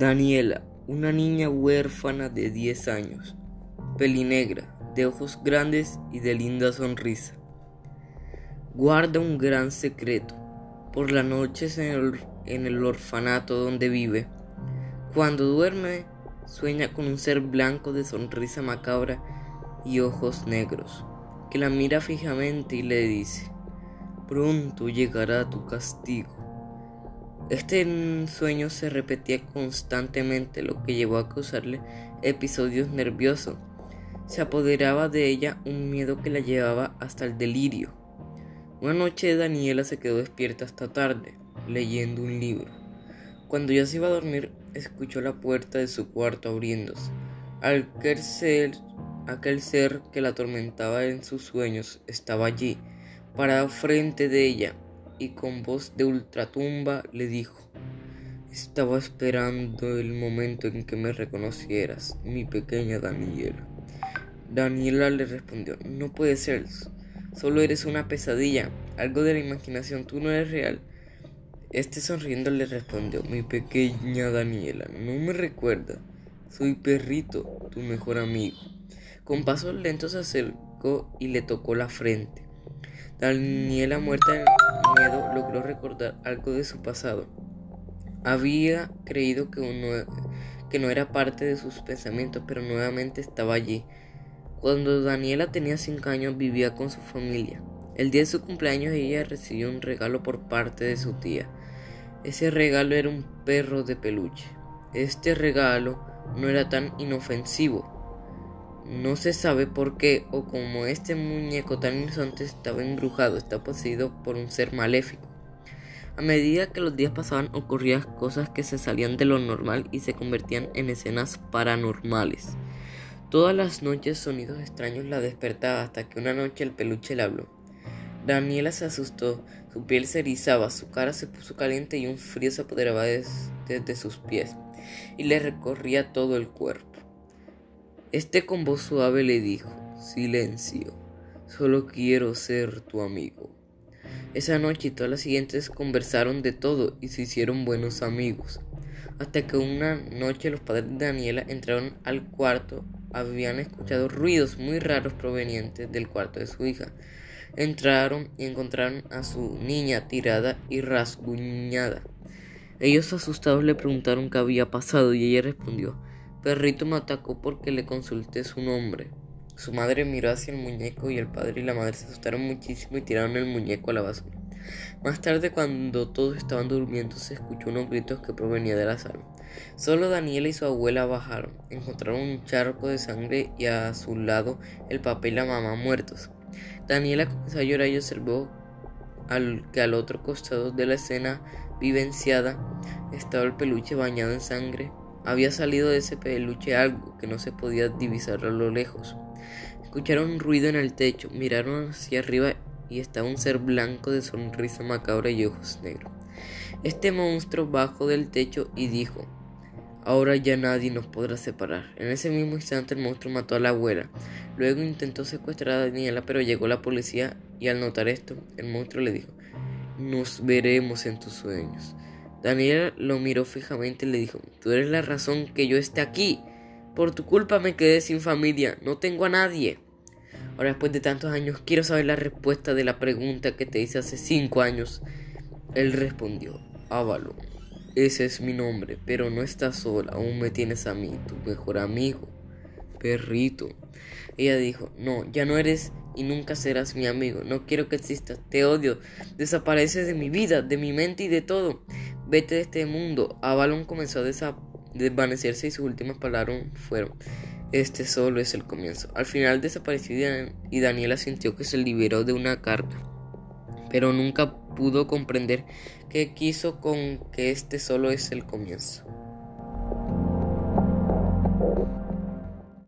Daniela, una niña huérfana de 10 años, pelinegra, de ojos grandes y de linda sonrisa. Guarda un gran secreto. Por las noches en el, en el orfanato donde vive, cuando duerme, sueña con un ser blanco de sonrisa macabra y ojos negros, que la mira fijamente y le dice, pronto llegará tu castigo. Este sueño se repetía constantemente, lo que llevó a causarle episodios nerviosos. Se apoderaba de ella un miedo que la llevaba hasta el delirio. Una noche Daniela se quedó despierta hasta tarde, leyendo un libro. Cuando ya se iba a dormir, escuchó la puerta de su cuarto abriéndose. Aquel ser, aquel ser que la atormentaba en sus sueños estaba allí, parado frente de ella, y con voz de ultratumba le dijo, estaba esperando el momento en que me reconocieras, mi pequeña Daniela. Daniela le respondió, no puede ser, solo eres una pesadilla, algo de la imaginación, tú no eres real. Este sonriendo le respondió, mi pequeña Daniela, no me recuerda, soy Perrito, tu mejor amigo. Con pasos lentos se acercó y le tocó la frente. Daniela, muerta de miedo, logró recordar algo de su pasado. Había creído que, no era parte de sus pensamientos, pero nuevamente estaba allí. Cuando Daniela tenía 5 años vivía con su familia. El día de su cumpleaños ella recibió un regalo por parte de su tía. Ese regalo era un perro de peluche. Este regalo no era tan inofensivo no se sabe por qué o como este muñeco tan inocente estaba embrujado, está poseído por un ser maléfico. A medida que los días pasaban ocurrían cosas que se salían de lo normal y se convertían en escenas paranormales. Todas las noches sonidos extraños la despertaban hasta que una noche el peluche le habló. Daniela se asustó, su piel se erizaba, su cara se puso caliente y un frío se apoderaba desde sus pies y le recorría todo el cuerpo. Este con voz suave le dijo, silencio, solo quiero ser tu amigo. Esa noche y todas las siguientes conversaron de todo y se hicieron buenos amigos. Hasta que una noche los padres de Daniela entraron al cuarto, habían escuchado ruidos muy raros provenientes del cuarto de su hija. Entraron y encontraron a su niña tirada y rasguñada. Ellos asustados le preguntaron qué había pasado y ella respondió, Perrito me atacó porque le consulté su nombre. Su madre miró hacia el muñeco y el padre y la madre se asustaron muchísimo y tiraron el muñeco a la basura. Más tarde, cuando todos estaban durmiendo, se escuchó unos gritos que provenían de la sala. Solo Daniela y su abuela bajaron. Encontraron un charco de sangre y a su lado el papá y la mamá muertos. Daniela comenzó a llorar y observó que al otro costado de la escena vivenciada estaba el peluche bañado en sangre había salido de ese peluche algo que no se podía divisar a lo lejos. Escucharon un ruido en el techo, miraron hacia arriba y estaba un ser blanco de sonrisa macabra y ojos negros. Este monstruo bajó del techo y dijo, Ahora ya nadie nos podrá separar. En ese mismo instante el monstruo mató a la abuela. Luego intentó secuestrar a Daniela, pero llegó la policía y al notar esto, el monstruo le dijo, Nos veremos en tus sueños. Daniel lo miró fijamente y le dijo, tú eres la razón que yo esté aquí. Por tu culpa me quedé sin familia, no tengo a nadie. Ahora después de tantos años quiero saber la respuesta de la pregunta que te hice hace cinco años. Él respondió, Avalon, ese es mi nombre, pero no estás sola, aún me tienes a mí, tu mejor amigo, perrito. Ella dijo, no, ya no eres y nunca serás mi amigo, no quiero que existas, te odio, desapareces de mi vida, de mi mente y de todo. Vete de este mundo. Avalon comenzó a desvanecerse y sus últimas palabras fueron, este solo es el comienzo. Al final desapareció y Daniela sintió que se liberó de una carga, pero nunca pudo comprender qué quiso con que este solo es el comienzo.